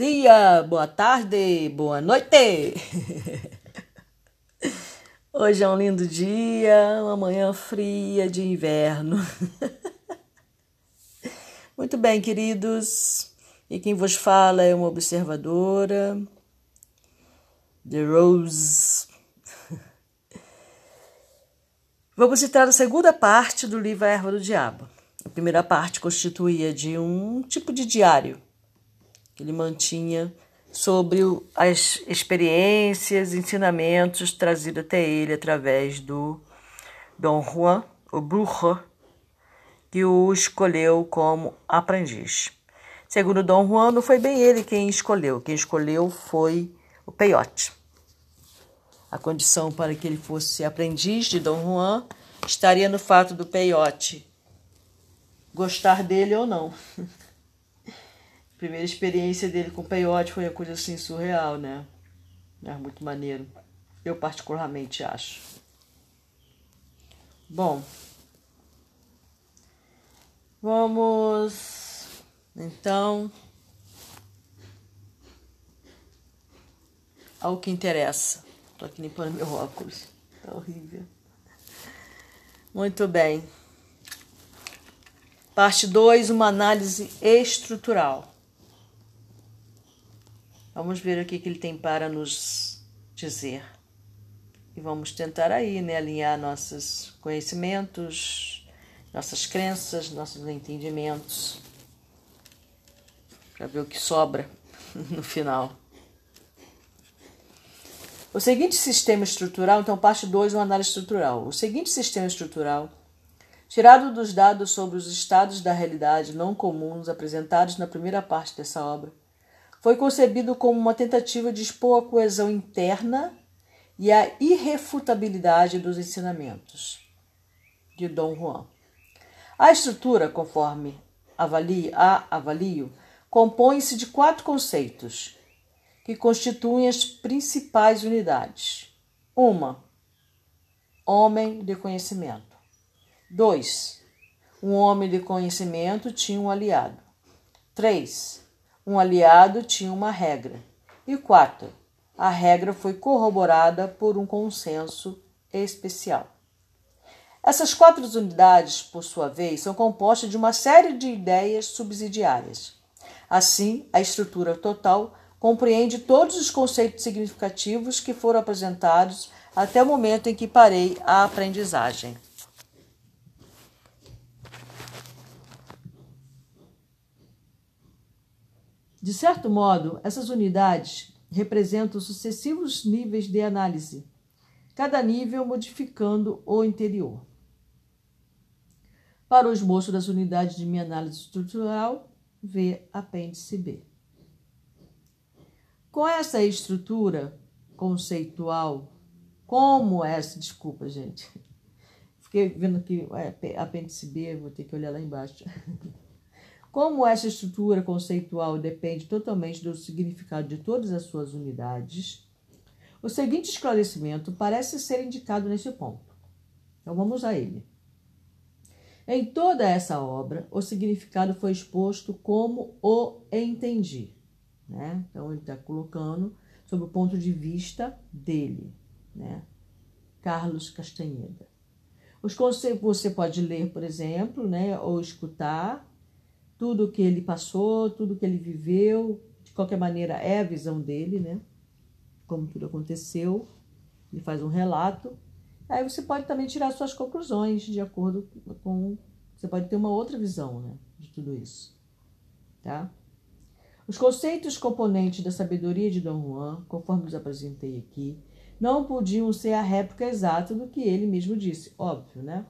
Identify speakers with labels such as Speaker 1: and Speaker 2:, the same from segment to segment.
Speaker 1: dia, boa tarde, boa noite. Hoje é um lindo dia, uma manhã fria de inverno. Muito bem, queridos. E quem vos fala é uma observadora, The Rose. Vamos citar a segunda parte do livro A Erva do Diabo. A primeira parte constituía de um tipo de diário ele mantinha sobre as experiências, ensinamentos trazidos até ele através do Dom Juan, o Brujo, que o escolheu como aprendiz. Segundo Dom Juan, não foi bem ele quem escolheu, quem escolheu foi o peiote. A condição para que ele fosse aprendiz de Dom Juan estaria no fato do peiote gostar dele ou não. primeira experiência dele com o peiote foi uma coisa assim surreal, né? É muito maneiro. Eu particularmente acho. Bom, vamos então ao que interessa. Tô aqui limpando meu óculos. Tá horrível. Muito bem. Parte 2, uma análise estrutural. Vamos ver o que, que ele tem para nos dizer. E vamos tentar aí, né, alinhar nossos conhecimentos, nossas crenças, nossos entendimentos, para ver o que sobra no final. O seguinte sistema estrutural, então, parte 2, uma análise estrutural. O seguinte sistema estrutural, tirado dos dados sobre os estados da realidade não comuns apresentados na primeira parte dessa obra, foi concebido como uma tentativa de expor a coesão interna e a irrefutabilidade dos ensinamentos de Dom Juan. A estrutura, conforme avalio, a avalio, compõe-se de quatro conceitos que constituem as principais unidades. Uma, homem de conhecimento. Dois, um homem de conhecimento tinha um aliado. Três, um aliado tinha uma regra. E quatro, a regra foi corroborada por um consenso especial. Essas quatro unidades, por sua vez, são compostas de uma série de ideias subsidiárias. Assim, a estrutura total compreende todos os conceitos significativos que foram apresentados até o momento em que parei a aprendizagem. De certo modo, essas unidades representam sucessivos níveis de análise, cada nível modificando o interior. Para o esboço das unidades de minha análise estrutural, vê apêndice B. Com essa estrutura conceitual, como essa, desculpa, gente, fiquei vendo que é, apêndice B, vou ter que olhar lá embaixo. Como essa estrutura conceitual depende totalmente do significado de todas as suas unidades, o seguinte esclarecimento parece ser indicado nesse ponto. Então vamos a ele. Em toda essa obra, o significado foi exposto como o entendi. Né? Então ele está colocando sob o ponto de vista dele, né? Carlos Castanheda. Os conceitos você pode ler, por exemplo, né, ou escutar tudo que ele passou, tudo que ele viveu, de qualquer maneira é a visão dele, né? Como tudo aconteceu, ele faz um relato. Aí você pode também tirar suas conclusões de acordo com. Você pode ter uma outra visão, né? De tudo isso, tá? Os conceitos componentes da sabedoria de Dom Juan, conforme os apresentei aqui, não podiam ser a réplica exata do que ele mesmo disse, óbvio, né?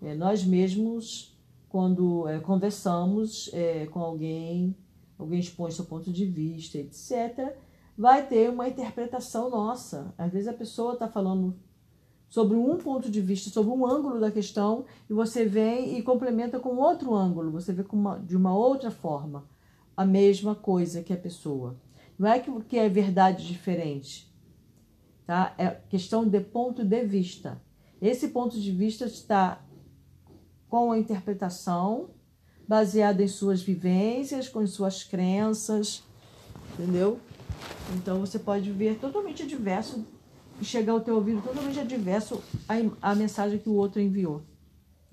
Speaker 1: É, nós mesmos quando é, conversamos é, com alguém, alguém expõe seu ponto de vista, etc., vai ter uma interpretação nossa. Às vezes a pessoa está falando sobre um ponto de vista, sobre um ângulo da questão, e você vem e complementa com outro ângulo, você vê uma, de uma outra forma a mesma coisa que a pessoa. Não é que, que é verdade diferente, tá? É questão de ponto de vista. Esse ponto de vista está com a interpretação baseada em suas vivências, com suas crenças entendeu? Então você pode ver totalmente diverso e chegar ao teu ouvido totalmente adverso à, à mensagem que o outro enviou.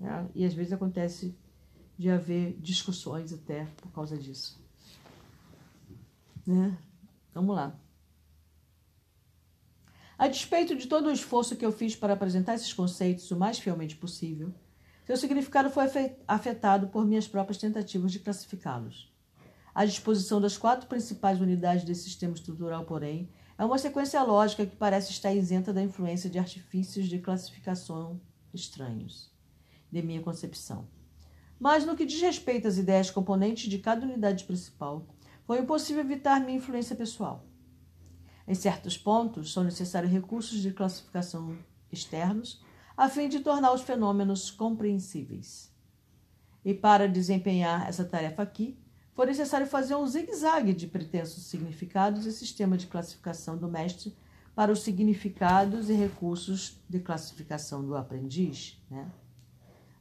Speaker 1: Né? E às vezes acontece de haver discussões até por causa disso. Né? Vamos lá. A despeito de todo o esforço que eu fiz para apresentar esses conceitos o mais fielmente possível, seu significado foi afetado por minhas próprias tentativas de classificá-los. A disposição das quatro principais unidades desse sistema estrutural, porém, é uma sequência lógica que parece estar isenta da influência de artifícios de classificação estranhos, de minha concepção. Mas no que diz respeito às ideias componentes de cada unidade principal, foi impossível evitar minha influência pessoal. Em certos pontos, são necessários recursos de classificação externos a fim de tornar os fenômenos compreensíveis. E para desempenhar essa tarefa aqui, foi necessário fazer um zigue-zague de pretensos significados e sistema de classificação do mestre para os significados e recursos de classificação do aprendiz. Né?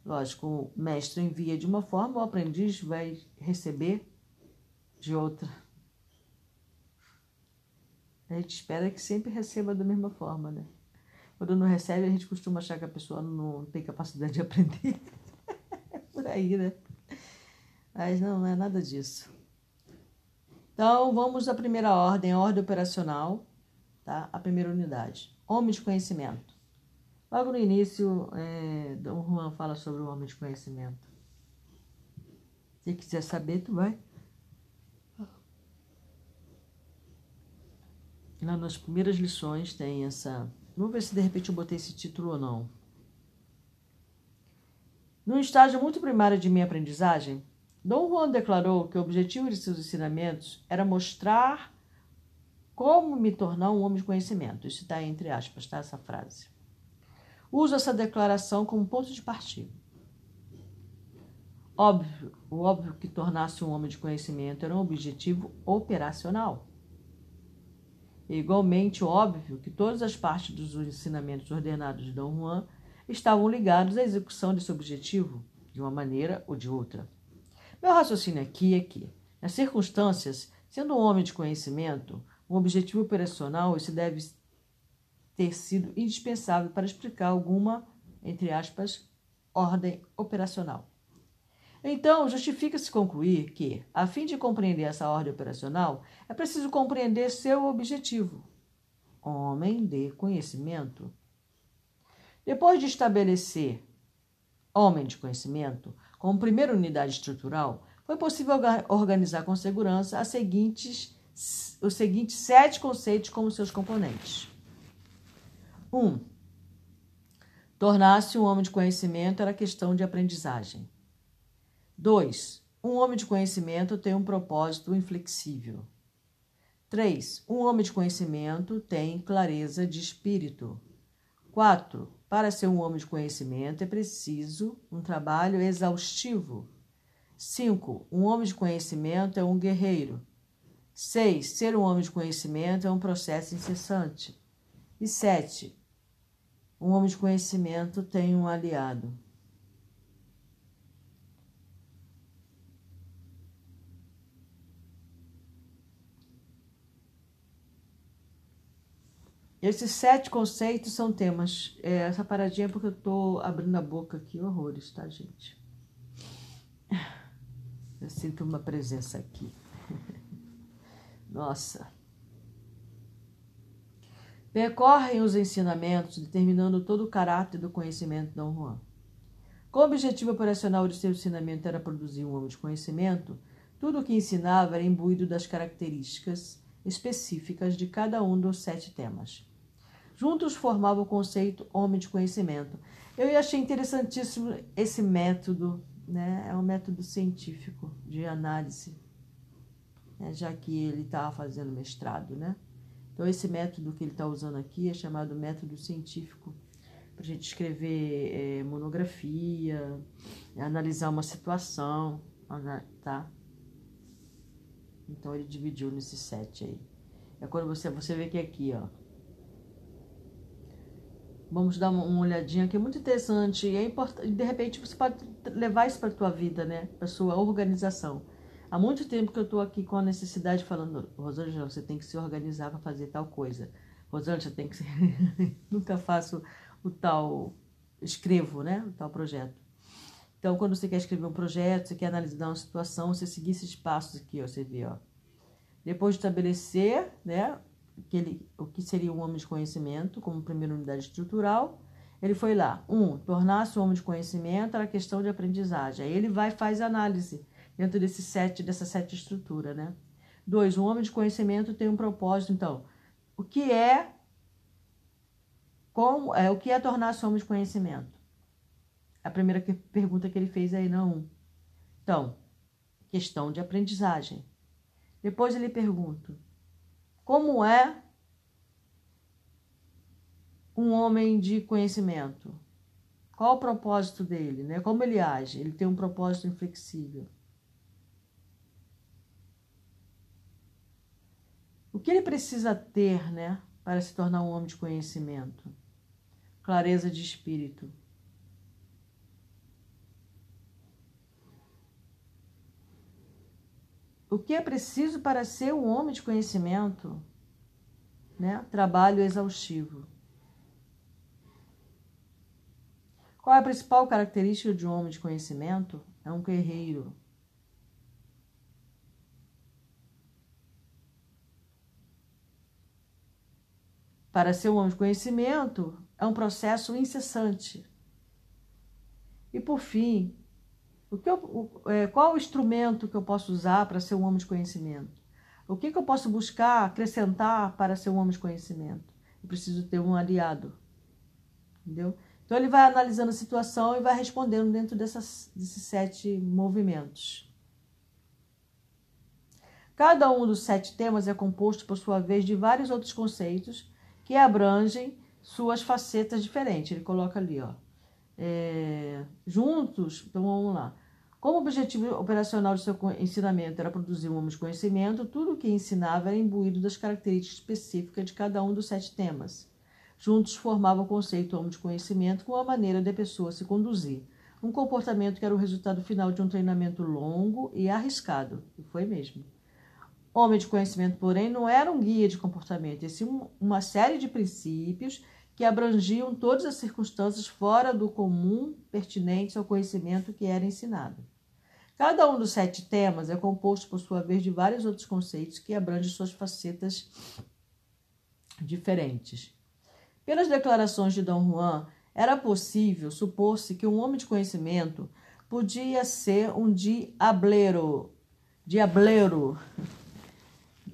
Speaker 1: Lógico, o mestre envia de uma forma, o aprendiz vai receber de outra. A gente espera que sempre receba da mesma forma, né? Quando não recebe, a gente costuma achar que a pessoa não tem capacidade de aprender. Por aí, né? Mas não, não é nada disso. Então, vamos à primeira ordem, a ordem operacional, tá? A primeira unidade. Homem de conhecimento. Logo no início, é, Dom Juan fala sobre o homem de conhecimento. Se quiser saber, tu vai Lá nas primeiras lições tem essa. Vamos ver se de repente eu botei esse título ou não. Num estágio muito primário de minha aprendizagem, Dom Juan declarou que o objetivo de seus ensinamentos era mostrar como me tornar um homem de conhecimento. Isso está entre aspas, tá? Essa frase. Uso essa declaração como ponto de partida. Óbvio, o óbvio que tornar-se um homem de conhecimento era um objetivo operacional. É igualmente óbvio que todas as partes dos ensinamentos ordenados de Dom Juan estavam ligados à execução desse objetivo, de uma maneira ou de outra. Meu raciocínio aqui é que, nas circunstâncias, sendo um homem de conhecimento, um objetivo operacional, esse deve ter sido indispensável para explicar alguma, entre aspas, ordem operacional. Então, justifica-se concluir que, a fim de compreender essa ordem operacional, é preciso compreender seu objetivo. Homem de conhecimento. Depois de estabelecer homem de conhecimento como primeira unidade estrutural, foi possível organizar com segurança seguintes, os seguintes sete conceitos como seus componentes. 1. Um, Tornar-se um homem de conhecimento era questão de aprendizagem. 2. Um homem de conhecimento tem um propósito inflexível. 3. Um homem de conhecimento tem clareza de espírito. 4. Para ser um homem de conhecimento é preciso um trabalho exaustivo. 5. Um homem de conhecimento é um guerreiro. 6. Ser um homem de conhecimento é um processo incessante. E 7. Um homem de conhecimento tem um aliado. Esses sete conceitos são temas. É, essa paradinha é porque eu tô abrindo a boca aqui, horrores, tá, gente? Eu sinto uma presença aqui. Nossa. Percorrem os ensinamentos, determinando todo o caráter do conhecimento de Dom Juan. Com o objetivo operacional de seu ensinamento era produzir um homem de conhecimento, tudo o que ensinava era imbuído das características específicas de cada um dos sete temas. Juntos formavam o conceito homem de conhecimento. Eu achei interessantíssimo esse método, né? É um método científico de análise, né? já que ele estava fazendo mestrado, né? Então, esse método que ele está usando aqui é chamado método científico para a gente escrever é, monografia, analisar uma situação, tá? Então, ele dividiu nesses sete aí. É quando você, você vê que aqui, ó, Vamos dar uma olhadinha que é muito interessante e é importante. De repente você pode levar isso para tua vida, né? Para sua organização. Há muito tempo que eu estou aqui com a necessidade falando, Rosângela, você tem que se organizar para fazer tal coisa. Rosângela, você tem que se... Nunca faço o tal, escrevo, né? O tal projeto. Então, quando você quer escrever um projeto, você quer analisar uma situação, você seguir esses passos aqui, ó, você vê, ó. Depois de estabelecer, né, o que seria um homem de conhecimento como primeira unidade estrutural, ele foi lá. Um, tornar-se um homem de conhecimento era questão de aprendizagem. Aí ele vai faz análise dentro desse sete, dessa sete estrutura, né? Dois, um homem de conhecimento tem um propósito. Então, o que é como é o que é tornar-se homem de conhecimento? A primeira que, pergunta que ele fez aí não. Então, questão de aprendizagem. Depois ele pergunta: como é um homem de conhecimento? Qual o propósito dele? Né? Como ele age? Ele tem um propósito inflexível. O que ele precisa ter né, para se tornar um homem de conhecimento? Clareza de espírito. O que é preciso para ser um homem de conhecimento? Né? Trabalho exaustivo. Qual é a principal característica de um homem de conhecimento? É um guerreiro. Para ser um homem de conhecimento, é um processo incessante. E por fim, o que eu, o, é, qual o instrumento que eu posso usar para ser um homem de conhecimento? O que, que eu posso buscar acrescentar para ser um homem de conhecimento? Eu preciso ter um aliado. Entendeu? Então ele vai analisando a situação e vai respondendo dentro dessas, desses sete movimentos. Cada um dos sete temas é composto, por sua vez, de vários outros conceitos que abrangem suas facetas diferentes. Ele coloca ali, ó. É, juntos, então vamos lá. Como objetivo operacional de seu ensinamento era produzir um homem de conhecimento, tudo o que ensinava era imbuído das características específicas de cada um dos sete temas. Juntos formavam o conceito homem de conhecimento com a maneira de a pessoa se conduzir. Um comportamento que era o resultado final de um treinamento longo e arriscado. E foi mesmo. Homem de conhecimento, porém, não era um guia de comportamento, e sim uma série de princípios que abrangiam todas as circunstâncias fora do comum pertinentes ao conhecimento que era ensinado. Cada um dos sete temas é composto, por sua vez, de vários outros conceitos que abrangem suas facetas diferentes. Pelas declarações de Dom Juan, era possível supor-se que um homem de conhecimento podia ser um diableiro. Diableiro.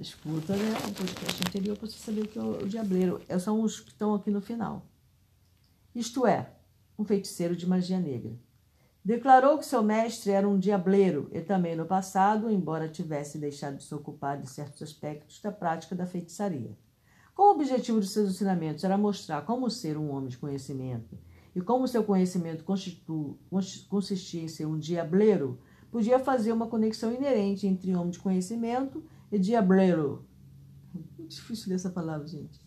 Speaker 1: Escuta né, o podcast anterior para você saber o que é o diableiro. É, são os que estão aqui no final. Isto é, um feiticeiro de magia negra. Declarou que seu mestre era um diableiro e também no passado, embora tivesse deixado de se ocupar de certos aspectos da prática da feitiçaria. Como o objetivo de seus ensinamentos era mostrar como ser um homem de conhecimento e como seu conhecimento consistia em ser um diableiro, podia fazer uma conexão inerente entre homem de conhecimento e diableiro. Muito difícil ler essa palavra, gente.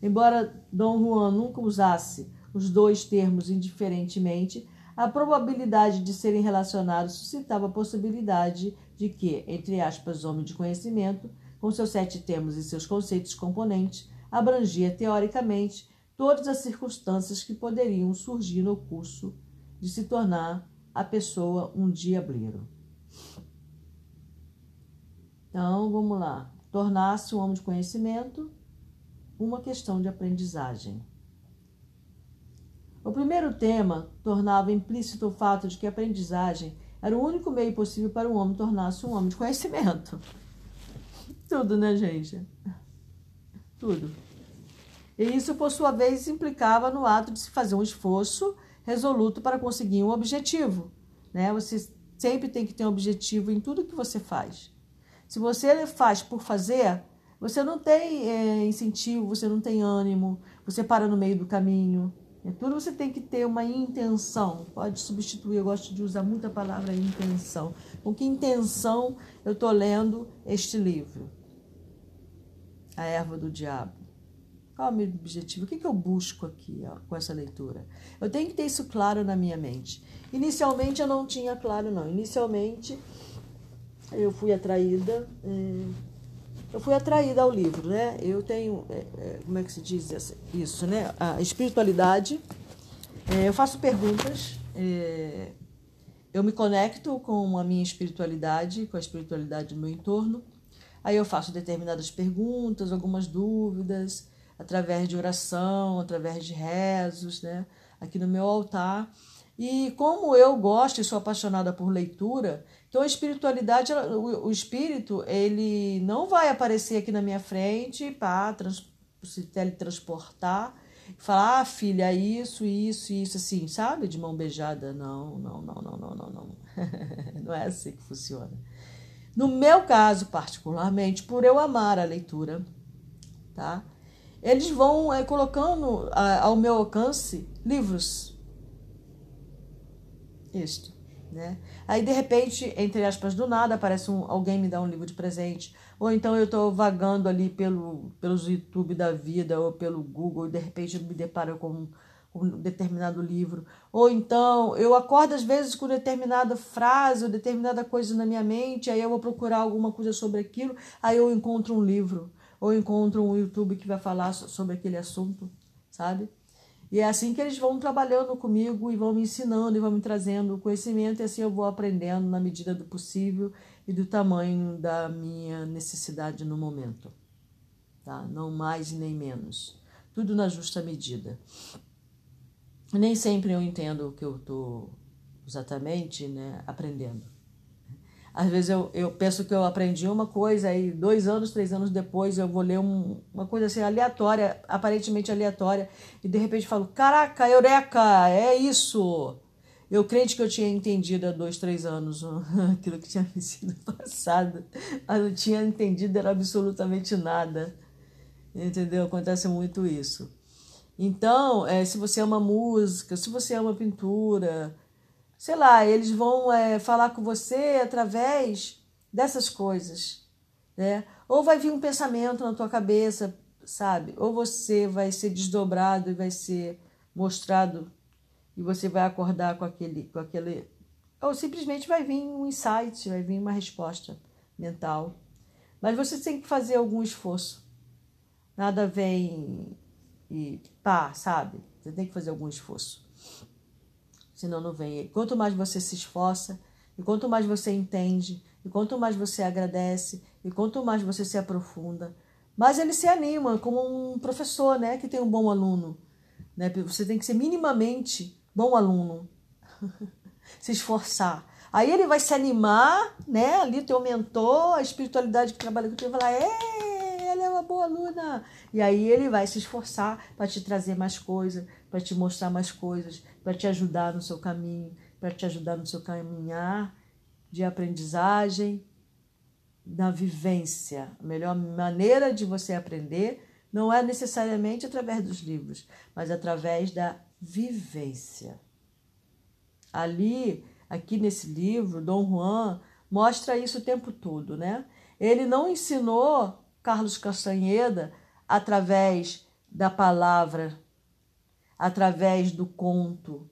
Speaker 1: Embora Dom Juan nunca usasse os dois termos indiferentemente, a probabilidade de serem relacionados suscitava a possibilidade de que, entre aspas, homem de conhecimento, com seus sete termos e seus conceitos componentes, abrangia teoricamente todas as circunstâncias que poderiam surgir no curso de se tornar a pessoa um diableiro. Então, vamos lá. Tornar-se um homem de conhecimento, uma questão de aprendizagem. O primeiro tema tornava implícito o fato de que a aprendizagem era o único meio possível para um homem tornar-se um homem de conhecimento. Tudo, né, gente? tudo. E isso, por sua vez, implicava no ato de se fazer um esforço resoluto para conseguir um objetivo. Né? Você sempre tem que ter um objetivo em tudo que você faz. Se você faz por fazer, você não tem é, incentivo, você não tem ânimo, você para no meio do caminho. É, tudo você tem que ter uma intenção. Pode substituir, eu gosto de usar muito a palavra intenção. Com que intenção eu estou lendo este livro? a erva do diabo? Qual é o meu objetivo? O que, que eu busco aqui ó, com essa leitura? Eu tenho que ter isso claro na minha mente. Inicialmente eu não tinha claro, não. Inicialmente eu fui atraída. É, eu fui atraída ao livro, né? Eu tenho, é, é, como é que se diz isso, né? A espiritualidade. Eu faço perguntas. Eu me conecto com a minha espiritualidade, com a espiritualidade do meu entorno. Aí eu faço determinadas perguntas, algumas dúvidas, através de oração, através de rezos, né? Aqui no meu altar. E como eu gosto e sou apaixonada por leitura, então a espiritualidade, o, espírito, ele não vai aparecer aqui na minha frente para se teletransportar falar, ah, filha, isso, isso, isso, assim, sabe? De mão beijada. Não, não, não, não, não, não, não. não é assim que funciona. No meu caso, particularmente, por eu amar a leitura, tá? Eles vão é, colocando a, ao meu alcance livros. Isto, né? Aí, de repente, entre aspas, do nada, aparece um, alguém me dá um livro de presente. Ou então eu estou vagando ali pelo, pelos YouTube da vida ou pelo Google e de repente me deparo com um determinado livro. Ou então eu acordo às vezes com determinada frase ou determinada coisa na minha mente, aí eu vou procurar alguma coisa sobre aquilo, aí eu encontro um livro, ou encontro um YouTube que vai falar sobre aquele assunto, sabe? E é assim que eles vão trabalhando comigo e vão me ensinando e vão me trazendo conhecimento, e assim eu vou aprendendo na medida do possível e do tamanho da minha necessidade no momento. Tá? Não mais nem menos. Tudo na justa medida. Nem sempre eu entendo o que eu estou exatamente né, aprendendo. Às vezes eu, eu penso que eu aprendi uma coisa, aí dois anos, três anos depois eu vou ler um, uma coisa assim aleatória, aparentemente aleatória, e de repente falo: Caraca, Eureka, é isso! Eu crente que eu tinha entendido há dois, três anos aquilo que tinha me sido passado, mas não tinha entendido era absolutamente nada. Entendeu? Acontece muito isso. Então, é, se você ama música, se você ama pintura, sei lá, eles vão é, falar com você através dessas coisas, né? Ou vai vir um pensamento na tua cabeça, sabe? Ou você vai ser desdobrado e vai ser mostrado e você vai acordar com aquele, com aquele, ou simplesmente vai vir um insight, vai vir uma resposta mental. Mas você tem que fazer algum esforço. Nada vem e pá, sabe? Você tem que fazer algum esforço. Senão não vem. Quanto mais você se esforça, e quanto mais você entende, e quanto mais você agradece, e quanto mais você se aprofunda, mais ele se anima, como um professor, né, que tem um bom aluno. Né? Você tem que ser minimamente bom aluno, se esforçar. Aí ele vai se animar, né? Ali teu mentor, a espiritualidade que trabalha com vai falar, ela é uma boa aluna. E aí ele vai se esforçar para te trazer mais coisas, para te mostrar mais coisas, para te ajudar no seu caminho, para te ajudar no seu caminhar de aprendizagem, na vivência. A melhor maneira de você aprender não é necessariamente através dos livros, mas através da vivência. Ali, aqui nesse livro, Dom Juan mostra isso o tempo todo, né? Ele não ensinou Carlos Castanheda através da palavra, através do conto,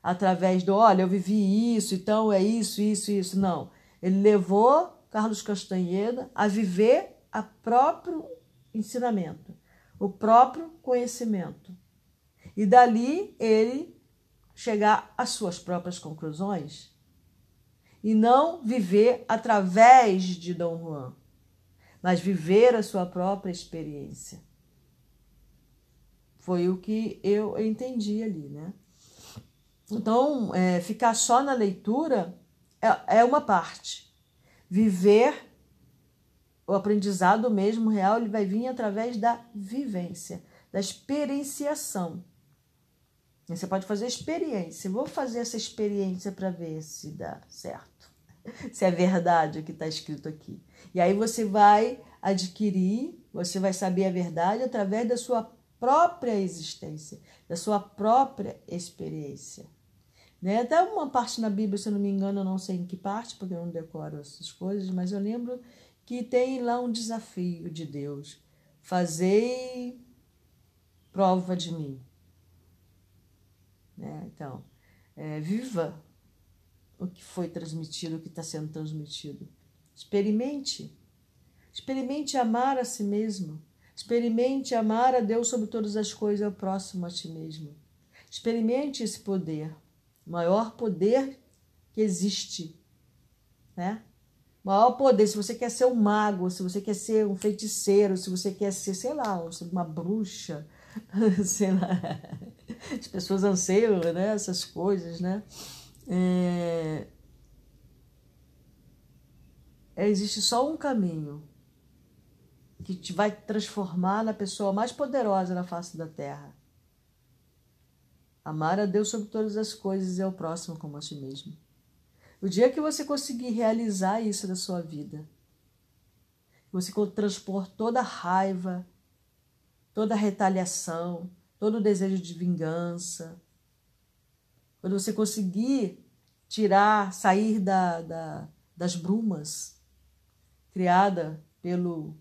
Speaker 1: através do, olha, eu vivi isso, então é isso, isso, isso. Não. Ele levou Carlos Castanheda a viver a próprio ensinamento, o próprio conhecimento e dali ele chegar às suas próprias conclusões e não viver através de Dom Juan, mas viver a sua própria experiência. Foi o que eu entendi ali, né? Então, é, ficar só na leitura é, é uma parte. Viver o aprendizado mesmo real, ele vai vir através da vivência, da experienciação. Você pode fazer experiência. Vou fazer essa experiência para ver se dá certo, se é verdade o que está escrito aqui. E aí você vai adquirir, você vai saber a verdade através da sua própria existência, da sua própria experiência. Né? Até uma parte na Bíblia, se eu não me engano, eu não sei em que parte, porque eu não decoro essas coisas, mas eu lembro que tem lá um desafio de Deus. Fazei prova de mim. Né? Então, é, viva o que foi transmitido, o que está sendo transmitido. Experimente. Experimente amar a si mesmo. Experimente amar a Deus sobre todas as coisas e ao próximo a ti mesmo. Experimente esse poder, maior poder que existe, né? Maior poder, se você quer ser um mago, se você quer ser um feiticeiro, se você quer ser, sei lá, uma bruxa, sei lá. As pessoas anseiam, né, essas coisas, né? É... Existe só um caminho que te vai transformar na pessoa mais poderosa na face da terra. Amar a Deus sobre todas as coisas e ao próximo como a si mesmo. O dia que você conseguir realizar isso na sua vida, você transpor toda a raiva, toda a retaliação, todo o desejo de vingança, quando você conseguir tirar, sair da, da, das brumas criada pelo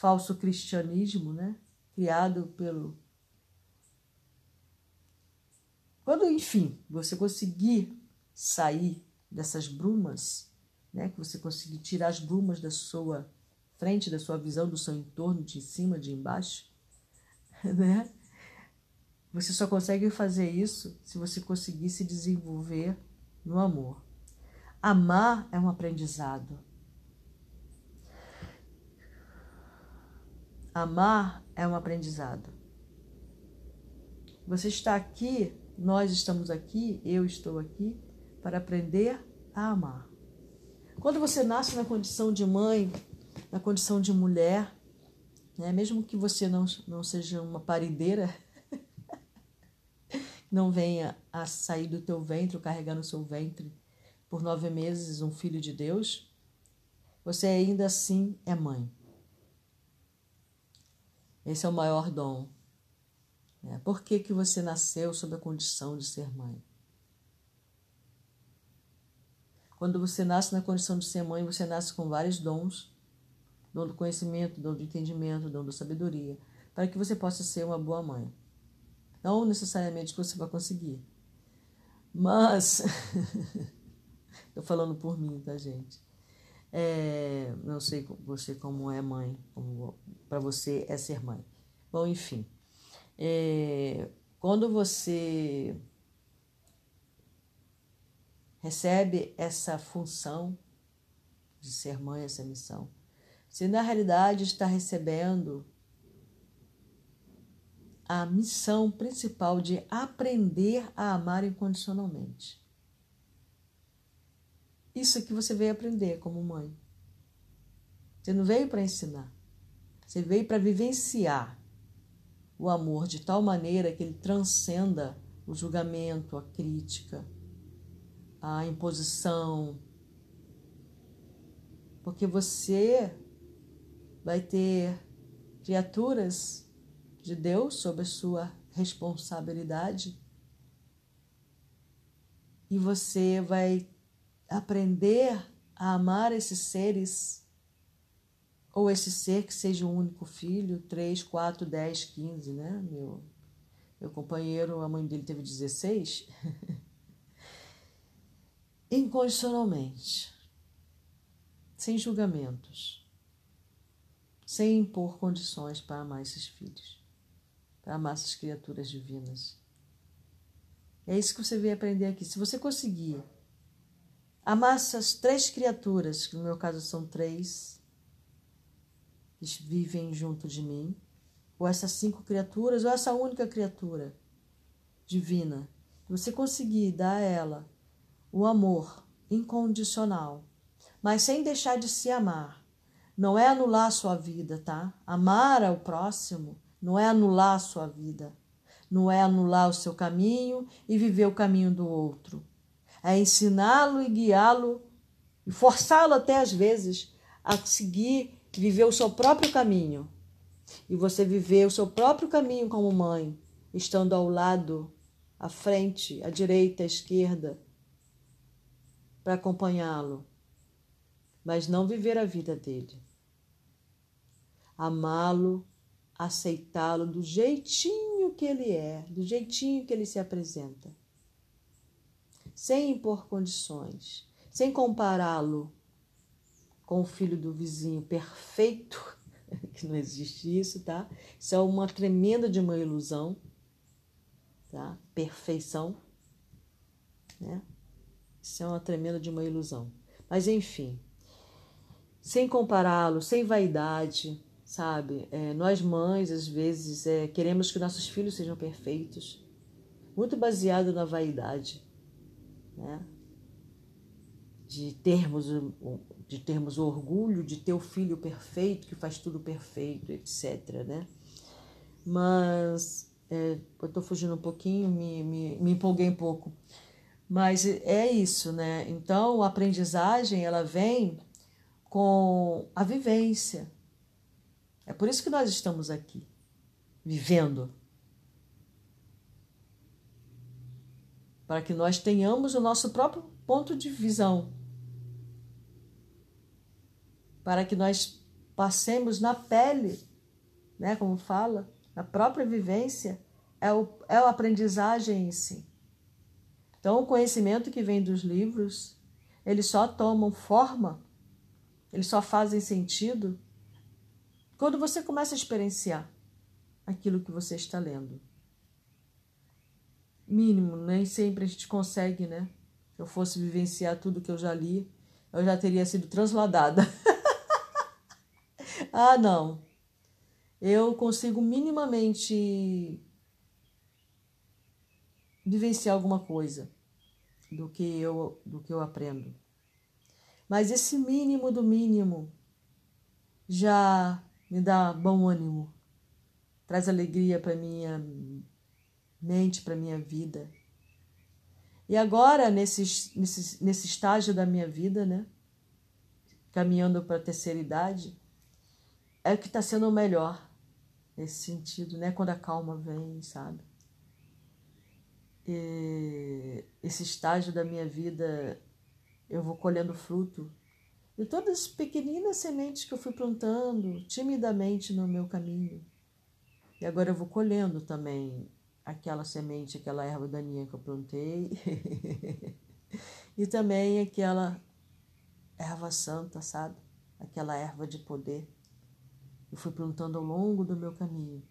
Speaker 1: falso cristianismo, né? criado pelo. Quando, enfim, você conseguir sair dessas brumas, né? que você conseguir tirar as brumas da sua frente, da sua visão, do seu entorno, de cima, de embaixo, né? Você só consegue fazer isso se você conseguir se desenvolver no amor. Amar é um aprendizado. Amar é um aprendizado. Você está aqui, nós estamos aqui, eu estou aqui para aprender a amar. Quando você nasce na condição de mãe, na condição de mulher, né, mesmo que você não, não seja uma parideira, não venha a sair do teu ventre, carregar no seu ventre por nove meses um filho de Deus, você ainda assim é mãe. Esse é o maior dom. É, por que, que você nasceu sob a condição de ser mãe? Quando você nasce na condição de ser mãe, você nasce com vários dons: dom do conhecimento, dom do entendimento, dom da sabedoria, para que você possa ser uma boa mãe. Não necessariamente você vai conseguir, mas. Estou falando por mim, tá, gente? É, não sei você como é mãe, para você é ser mãe. Bom, enfim, é, quando você recebe essa função de ser mãe, essa missão, você na realidade está recebendo a missão principal de aprender a amar incondicionalmente. Isso é que você veio aprender como mãe. Você não veio para ensinar. Você veio para vivenciar o amor de tal maneira que ele transcenda o julgamento, a crítica, a imposição. Porque você vai ter criaturas de Deus sob a sua responsabilidade e você vai aprender a amar esses seres, ou esse ser que seja um único filho, 3, 4, 10, 15, né? Meu, meu companheiro, a mãe dele teve 16. Incondicionalmente, sem julgamentos, sem impor condições para amar esses filhos, para amar essas criaturas divinas. É isso que você veio aprender aqui. Se você conseguir Amar essas três criaturas, que no meu caso são três, que vivem junto de mim, ou essas cinco criaturas, ou essa única criatura divina. Você conseguir dar a ela o amor incondicional, mas sem deixar de se amar. Não é anular a sua vida, tá? Amar ao próximo não é anular a sua vida, não é anular o seu caminho e viver o caminho do outro a ensiná-lo e guiá-lo e forçá-lo até às vezes a seguir, viver o seu próprio caminho. E você viver o seu próprio caminho como mãe, estando ao lado, à frente, à direita, à esquerda, para acompanhá-lo, mas não viver a vida dele. Amá-lo, aceitá-lo do jeitinho que ele é, do jeitinho que ele se apresenta sem impor condições, sem compará-lo com o filho do vizinho perfeito, que não existe isso, tá? Isso é uma tremenda de uma ilusão, tá? Perfeição, né? Isso é uma tremenda de uma ilusão. Mas enfim, sem compará-lo, sem vaidade, sabe? É, nós mães, às vezes, é, queremos que nossos filhos sejam perfeitos, muito baseado na vaidade, né? De termos, de termos orgulho de ter o filho perfeito, que faz tudo perfeito, etc, né? Mas, é, eu estou fugindo um pouquinho, me, me, me empolguei um pouco. Mas é isso, né? Então, a aprendizagem, ela vem com a vivência, é por isso que nós estamos aqui, vivendo. Para que nós tenhamos o nosso próprio ponto de visão. Para que nós passemos na pele, né, como fala, na própria vivência, é, o, é a aprendizagem em si. Então, o conhecimento que vem dos livros, eles só tomam forma, eles só fazem sentido quando você começa a experienciar aquilo que você está lendo. Mínimo, nem sempre a gente consegue, né? Se eu fosse vivenciar tudo que eu já li, eu já teria sido transladada. ah, não. Eu consigo minimamente vivenciar alguma coisa do que eu do que eu aprendo. Mas esse mínimo do mínimo já me dá bom ânimo, traz alegria para minha mente, para minha vida. E agora, nesse, nesse, nesse estágio da minha vida, né, caminhando para a terceira idade, é o que está sendo o melhor nesse sentido, né? Quando a calma vem, sabe? E esse estágio da minha vida, eu vou colhendo fruto de todas as pequeninas sementes que eu fui plantando timidamente no meu caminho. E agora eu vou colhendo também aquela semente, aquela erva daninha que eu plantei. e também aquela erva santa, sabe? Aquela erva de poder. Eu fui plantando ao longo do meu caminho.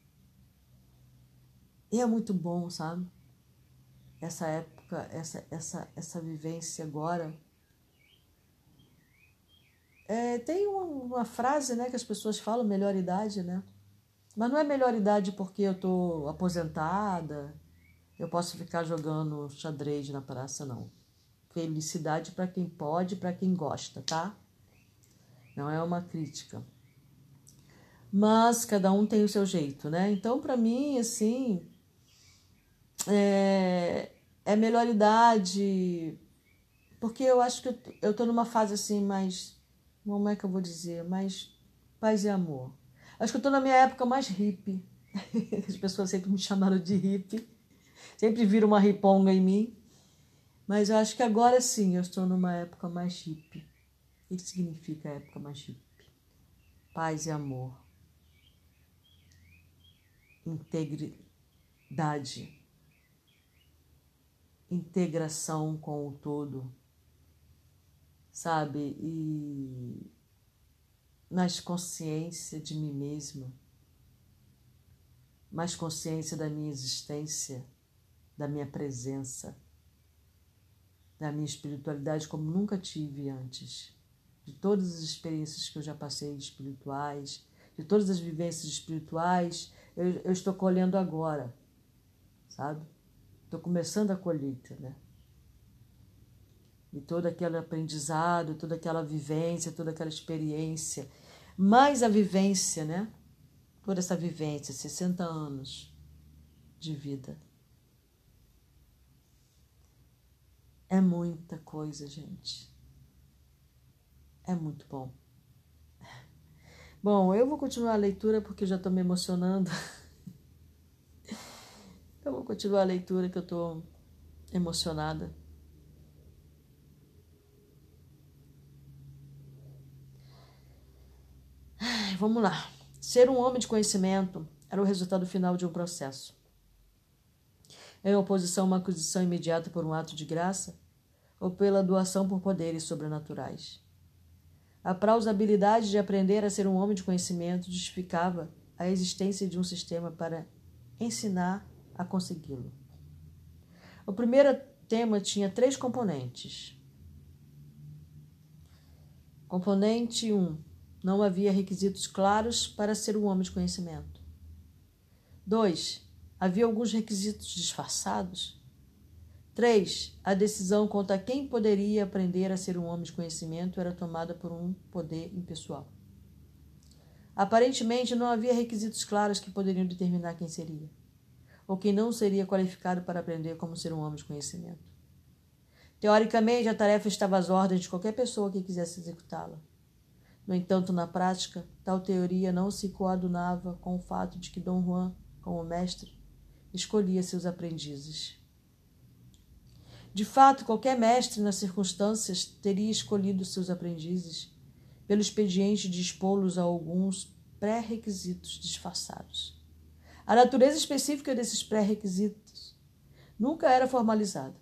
Speaker 1: E é muito bom, sabe? Essa época, essa, essa, essa vivência agora é, tem uma, uma, frase né, que as pessoas falam, melhor idade, né? Mas não é melhor idade porque eu estou aposentada, eu posso ficar jogando xadrez na praça, não. Felicidade para quem pode, para quem gosta, tá? Não é uma crítica. Mas cada um tem o seu jeito, né? Então, para mim, assim, é, é melhor idade, porque eu acho que eu estou numa fase assim mais como é que eu vou dizer, mais paz e amor. Acho que eu estou na minha época mais hippie. As pessoas sempre me chamaram de hippie. Sempre viram uma riponga em mim. Mas eu acho que agora sim eu estou numa época mais hippie. O que significa época mais hippie? Paz e amor. Integridade. Integração com o todo sabe? E mais consciência de mim mesma, mais consciência da minha existência, da minha presença, da minha espiritualidade como nunca tive antes, de todas as experiências que eu já passei espirituais, de todas as vivências espirituais, eu, eu estou colhendo agora, sabe? Estou começando a colheita, né? E todo aquele aprendizado, toda aquela vivência, toda aquela experiência, mais a vivência, né? Toda essa vivência, 60 anos de vida. É muita coisa, gente. É muito bom. Bom, eu vou continuar a leitura porque já estou me emocionando. Eu vou continuar a leitura que eu estou emocionada. Vamos lá. Ser um homem de conhecimento era o resultado final de um processo. Em oposição a uma aquisição imediata por um ato de graça ou pela doação por poderes sobrenaturais. A plausibilidade de aprender a ser um homem de conhecimento justificava a existência de um sistema para ensinar a consegui-lo. O primeiro tema tinha três componentes. Componente 1. Um, não havia requisitos claros para ser um homem de conhecimento. 2. Havia alguns requisitos disfarçados. 3. A decisão quanto a quem poderia aprender a ser um homem de conhecimento era tomada por um poder impessoal. Aparentemente, não havia requisitos claros que poderiam determinar quem seria, ou quem não seria qualificado para aprender como ser um homem de conhecimento. Teoricamente, a tarefa estava às ordens de qualquer pessoa que quisesse executá-la. No entanto, na prática, tal teoria não se coadunava com o fato de que Dom Juan, como mestre, escolhia seus aprendizes. De fato, qualquer mestre, nas circunstâncias, teria escolhido seus aprendizes pelo expediente de expô-los a alguns pré-requisitos disfarçados. A natureza específica desses pré-requisitos nunca era formalizada.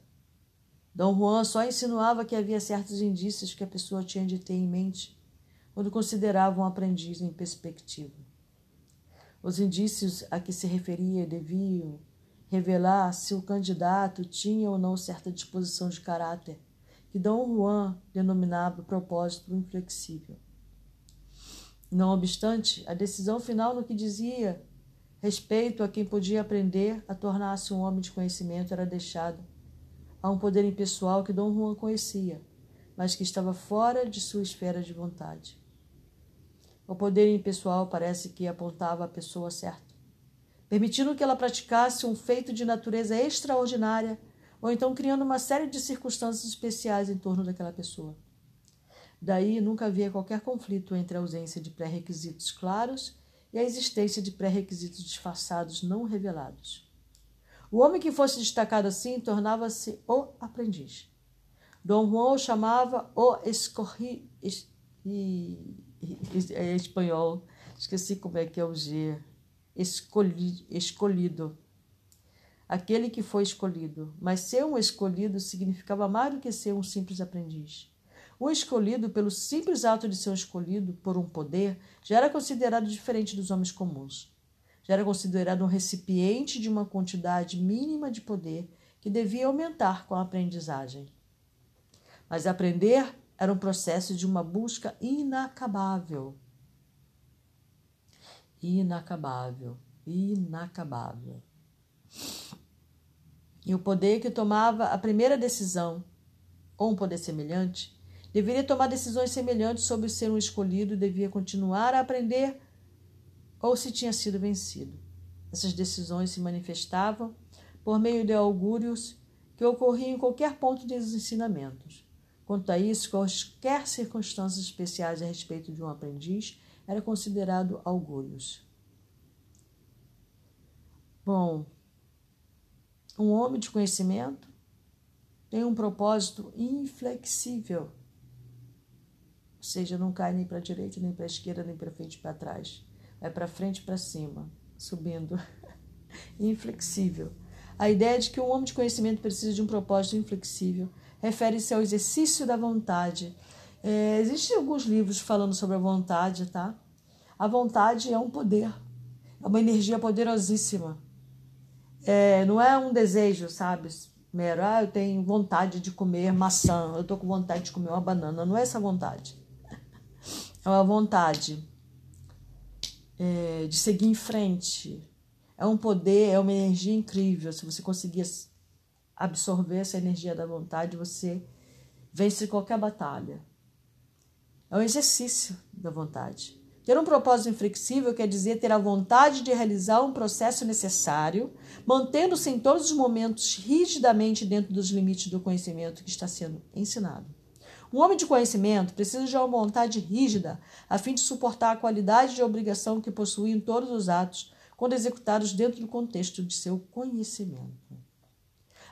Speaker 1: Dom Juan só insinuava que havia certos indícios que a pessoa tinha de ter em mente quando considerava um aprendiz em perspectiva. Os indícios a que se referia deviam revelar se o candidato tinha ou não certa disposição de caráter, que Dom Juan denominava propósito inflexível. Não obstante, a decisão final no que dizia respeito a quem podia aprender a tornar-se um homem de conhecimento era deixada a um poder impessoal que Dom Juan conhecia, mas que estava fora de sua esfera de vontade. O poder impessoal parece que apontava a pessoa certa, permitindo que ela praticasse um feito de natureza extraordinária ou então criando uma série de circunstâncias especiais em torno daquela pessoa. Daí nunca havia qualquer conflito entre a ausência de pré-requisitos claros e a existência de pré-requisitos disfarçados não revelados. O homem que fosse destacado assim tornava-se o aprendiz. Dom Juan o chamava o escorri, é espanhol, esqueci como é que é o G, escolhi, escolhido. Aquele que foi escolhido. Mas ser um escolhido significava mais do que ser um simples aprendiz. O escolhido, pelo simples ato de ser escolhido por um poder, já era considerado diferente dos homens comuns. Já era considerado um recipiente de uma quantidade mínima de poder que devia aumentar com a aprendizagem. Mas aprender era um processo de uma busca inacabável. Inacabável, inacabável. E o poder que tomava a primeira decisão, ou um poder semelhante, deveria tomar decisões semelhantes sobre ser um escolhido e devia continuar a aprender ou se tinha sido vencido. Essas decisões se manifestavam por meio de augúrios que ocorriam em qualquer ponto dos ensinamentos. Quanto a isso, quaisquer circunstâncias especiais a respeito de um aprendiz era considerado augúrios. Bom, um homem de conhecimento tem um propósito inflexível, ou seja, não cai nem para a direita, nem para a esquerda, nem para frente para trás. Vai para frente para cima, subindo. inflexível. A ideia de que um homem de conhecimento precisa de um propósito inflexível refere-se ao exercício da vontade. É, existem alguns livros falando sobre a vontade, tá? A vontade é um poder, é uma energia poderosíssima. É, não é um desejo, sabe? Mero, ah, eu tenho vontade de comer maçã, eu tô com vontade de comer uma banana. Não é essa vontade. É uma vontade é, de seguir em frente. É um poder, é uma energia incrível. Se você conseguir absorver essa energia da vontade, você vence qualquer batalha. É um exercício da vontade. Ter um propósito inflexível quer dizer ter a vontade de realizar um processo necessário, mantendo-se em todos os momentos rigidamente dentro dos limites do conhecimento que está sendo ensinado. Um homem de conhecimento precisa de uma vontade rígida a fim de suportar a qualidade de obrigação que possui em todos os atos, quando executados dentro do contexto de seu conhecimento.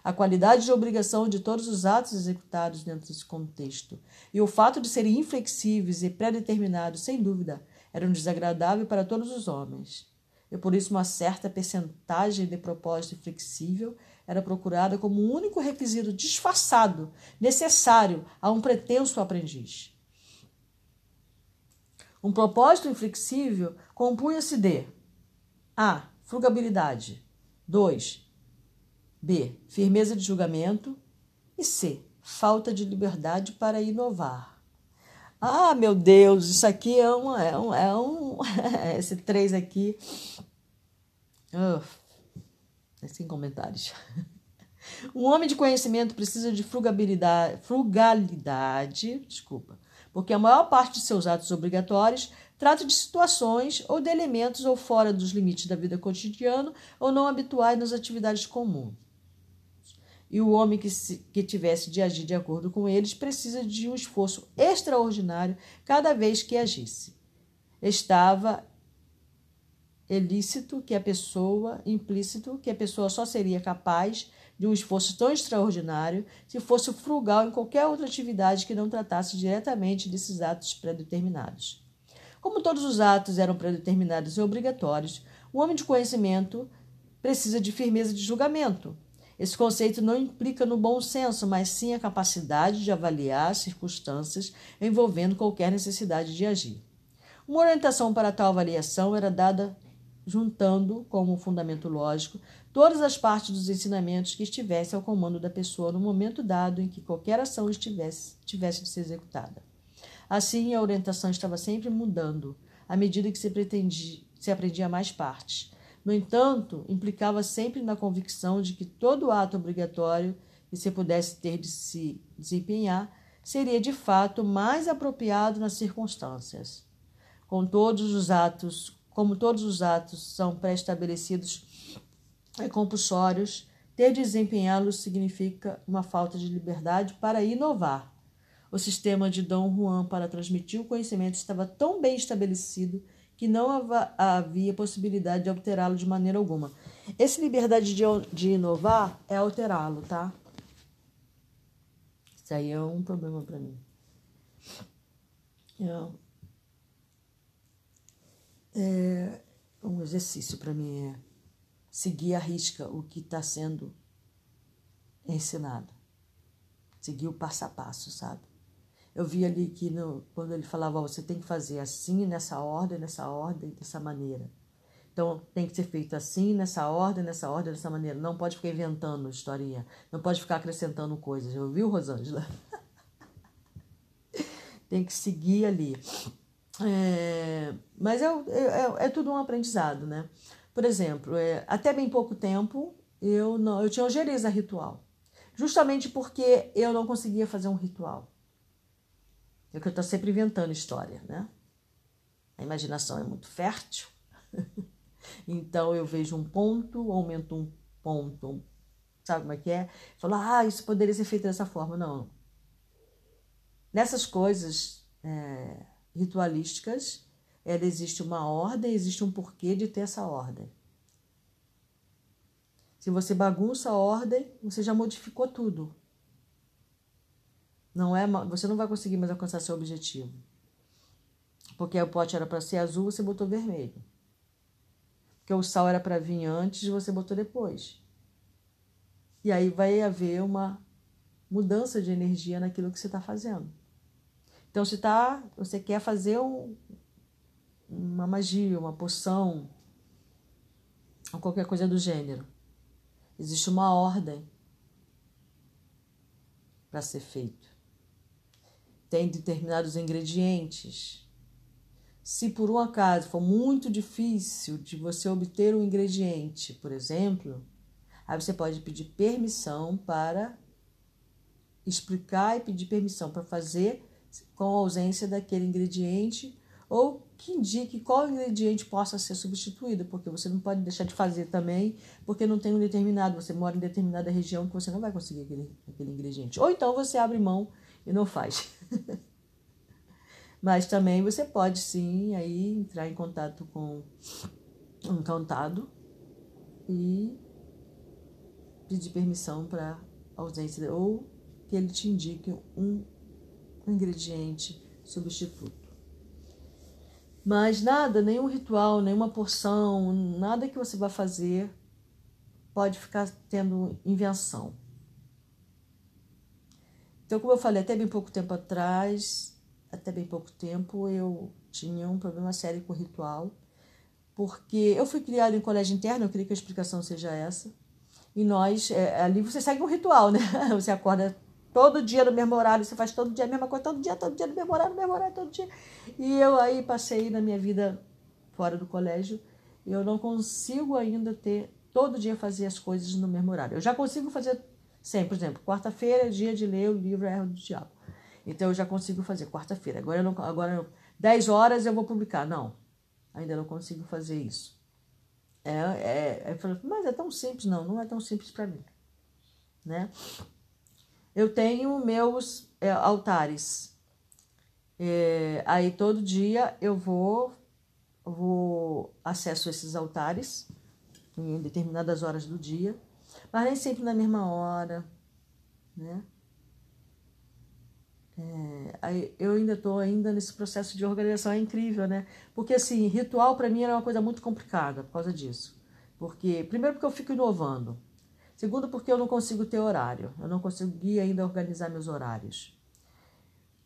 Speaker 1: A qualidade de obrigação de todos os atos executados dentro desse contexto e o fato de serem inflexíveis e pré-determinados, sem dúvida, eram desagradáveis para todos os homens. E por isso uma certa percentagem de propósito flexível era procurada como um único requisito disfarçado necessário a um pretenso aprendiz. Um propósito inflexível compunha-se de A. Frugabilidade. 2. B. Firmeza de julgamento. E C. Falta de liberdade para inovar. Ah, meu Deus, isso aqui é um. É um, é um esse 3 aqui. Uh, sem comentários. Um homem de conhecimento precisa de frugabilidade, frugalidade, desculpa, porque a maior parte de seus atos obrigatórios trata de situações ou de elementos ou fora dos limites da vida cotidiana ou não habituais nas atividades comuns. E o homem que, se, que tivesse de agir de acordo com eles precisa de um esforço extraordinário cada vez que agisse. Estava ilícito que a pessoa, implícito que a pessoa só seria capaz de um esforço tão extraordinário se fosse frugal em qualquer outra atividade que não tratasse diretamente desses atos predeterminados. Como todos os atos eram predeterminados e obrigatórios, o homem de conhecimento precisa de firmeza de julgamento. Esse conceito não implica no bom senso, mas sim a capacidade de avaliar as circunstâncias envolvendo qualquer necessidade de agir. Uma orientação para tal avaliação era dada juntando como fundamento lógico todas as partes dos ensinamentos que estivessem ao comando da pessoa no momento dado em que qualquer ação estivesse, tivesse de ser executada. Assim, a orientação estava sempre mudando, à medida que se, pretendia, se aprendia mais partes. No entanto, implicava sempre na convicção de que todo ato obrigatório que se pudesse ter de se desempenhar seria de fato mais apropriado nas circunstâncias. Com todos os atos como todos os atos são pré-estabelecidos e compulsórios, ter de desempenhá-los significa uma falta de liberdade para inovar. O sistema de Dom Juan para transmitir o conhecimento estava tão bem estabelecido que não havia possibilidade de alterá-lo de maneira alguma. Essa liberdade de, de inovar é alterá-lo, tá? Isso aí é um problema para mim. É, um exercício para mim é seguir a risca o que está sendo ensinado. Seguir o passo a passo, sabe? Eu vi ali que no, quando ele falava, você tem que fazer assim, nessa ordem, nessa ordem, dessa maneira. Então, tem que ser feito assim, nessa ordem, nessa ordem, dessa maneira. Não pode ficar inventando historinha. Não pode ficar acrescentando coisas. Ouviu, Rosângela? tem que seguir ali. É, mas é, é, é, tudo um aprendizado, né? Por exemplo, é, até bem pouco tempo eu não eu tinha ojeriza ritual, justamente porque eu não conseguia fazer um ritual. É que eu estou sempre inventando história, né? A imaginação é muito fértil, então eu vejo um ponto, aumento um ponto, sabe como é que é? Falo, ah, isso poderia ser feito dessa forma. Não. Nessas coisas. É, ritualísticas, ela existe uma ordem, existe um porquê de ter essa ordem. Se você bagunça a ordem, você já modificou tudo. Não é, você não vai conseguir mais alcançar seu objetivo. Porque o pote era para ser azul, você botou vermelho. Porque o sal era para vir antes, você botou depois. E aí vai haver uma mudança de energia naquilo que você está fazendo. Então, se tá, você quer fazer um, uma magia, uma poção, ou qualquer coisa do gênero, existe uma ordem para ser feito. Tem determinados ingredientes. Se por um acaso for muito difícil de você obter um ingrediente, por exemplo, aí você pode pedir permissão para explicar e pedir permissão para fazer com a ausência daquele ingrediente ou que indique qual ingrediente possa ser substituído, porque você não pode deixar de fazer também, porque não tem um determinado, você mora em determinada região que você não vai conseguir aquele, aquele ingrediente. Ou então você abre mão e não faz. Mas também você pode sim aí entrar em contato com um cantado e pedir permissão para ausência ou que ele te indique um ingrediente substituto. Mas nada, nenhum ritual, nenhuma porção, nada que você vá fazer pode ficar tendo invenção. Então, como eu falei, até bem pouco tempo atrás, até bem pouco tempo, eu tinha um problema sério com o ritual, porque eu fui criada em colégio interno, eu queria que a explicação seja essa. E nós, é, ali você segue um ritual, né? Você acorda todo dia no mesmo horário, você faz todo dia a mesma coisa, todo dia, todo dia no mesmo horário, no mesmo horário, todo dia. E eu aí passei na minha vida fora do colégio, eu não consigo ainda ter todo dia fazer as coisas no mesmo horário. Eu já consigo fazer sempre, por exemplo, quarta-feira é dia de ler o livro Erro do Diabo. Então eu já consigo fazer quarta-feira. Agora eu não, agora 10 horas eu vou publicar. Não, ainda não consigo fazer isso. É, é, é, mas é tão simples, não, não é tão simples para mim, né? Eu tenho meus é, altares. É, aí todo dia eu vou, vou acesso esses altares em determinadas horas do dia, mas nem sempre na mesma hora, né? É, eu ainda estou ainda nesse processo de organização, é incrível, né? Porque assim, ritual para mim era uma coisa muito complicada por causa disso. Porque primeiro porque eu fico inovando. Segundo porque eu não consigo ter horário. Eu não consegui ainda organizar meus horários.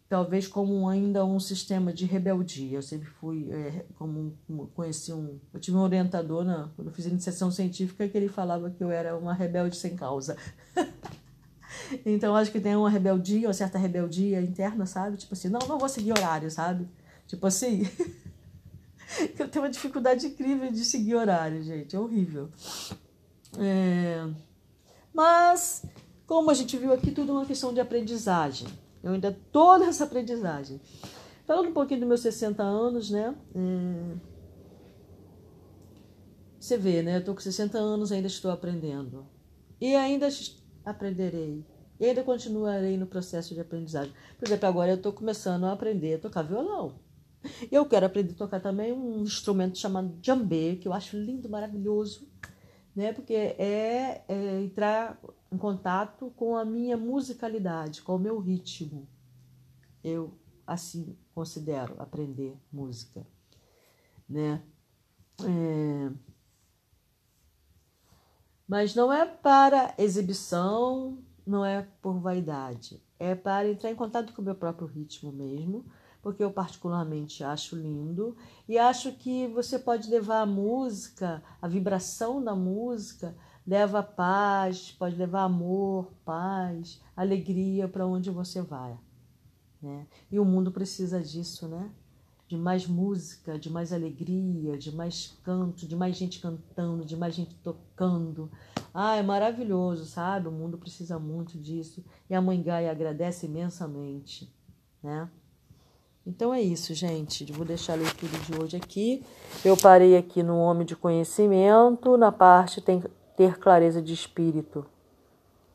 Speaker 1: Talvez como ainda um sistema de rebeldia. Eu sempre fui é, como, como conheci um, eu tive um orientador na, quando eu fiz iniciação científica que ele falava que eu era uma rebelde sem causa. Então acho que tem uma rebeldia, uma certa rebeldia interna, sabe? Tipo assim, não, não vou seguir horário, sabe? Tipo assim. eu tenho uma dificuldade incrível de seguir horário, gente. É horrível. É... Mas, como a gente viu aqui, tudo é uma questão de aprendizagem. Eu ainda tô nessa aprendizagem. Falando um pouquinho dos meus 60 anos, né? É... Você vê, né? Eu tô com 60 anos, ainda estou aprendendo. E ainda aprenderei. E ainda continuarei no processo de aprendizagem. Por exemplo, agora eu estou começando a aprender a tocar violão. E eu quero aprender a tocar também um instrumento chamado djembe, que eu acho lindo, maravilhoso, né? porque é, é entrar em contato com a minha musicalidade, com o meu ritmo. Eu assim considero aprender música, né? É... Mas não é para exibição, não é por vaidade, é para entrar em contato com o meu próprio ritmo mesmo, porque eu particularmente acho lindo e acho que você pode levar a música, a vibração da música leva paz, pode levar amor, paz, alegria para onde você vai, né? E o mundo precisa disso, né? de mais música, de mais alegria, de mais canto, de mais gente cantando, de mais gente tocando. Ah, é maravilhoso, sabe? O mundo precisa muito disso. E a Mãe Gaia agradece imensamente, né? Então é isso, gente. Vou deixar a leitura de hoje aqui. Eu parei aqui no Homem de Conhecimento, na parte tem ter clareza de espírito,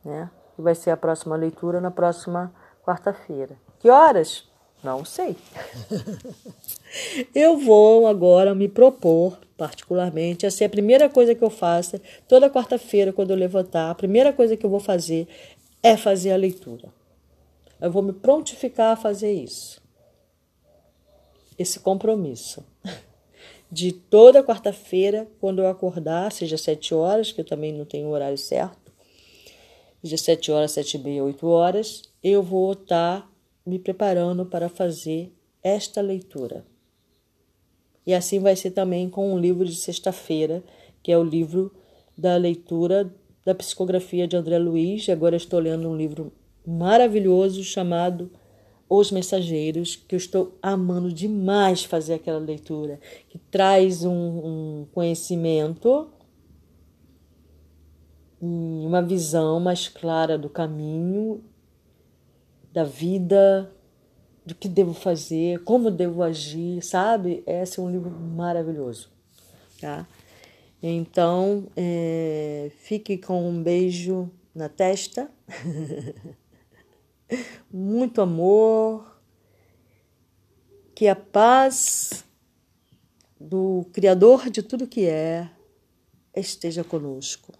Speaker 1: né? Que vai ser a próxima leitura na próxima quarta-feira. Que horas? Não sei. eu vou agora me propor, particularmente, a ser a primeira coisa que eu faça, toda quarta-feira, quando eu levantar, a primeira coisa que eu vou fazer é fazer a leitura. Eu vou me prontificar a fazer isso. Esse compromisso. De toda quarta-feira, quando eu acordar, seja sete horas, que eu também não tenho horário certo, seja sete horas, sete e meia, oito horas, eu vou estar me preparando para fazer esta leitura. E assim vai ser também com o livro de sexta-feira, que é o livro da leitura da psicografia de André Luiz. Agora estou lendo um livro maravilhoso chamado Os Mensageiros, que eu estou amando demais fazer aquela leitura, que traz um, um conhecimento, uma visão mais clara do caminho da vida, do que devo fazer, como devo agir, sabe? Esse é um livro maravilhoso, tá? Então, é, fique com um beijo na testa, muito amor, que a paz do Criador de tudo que é esteja conosco.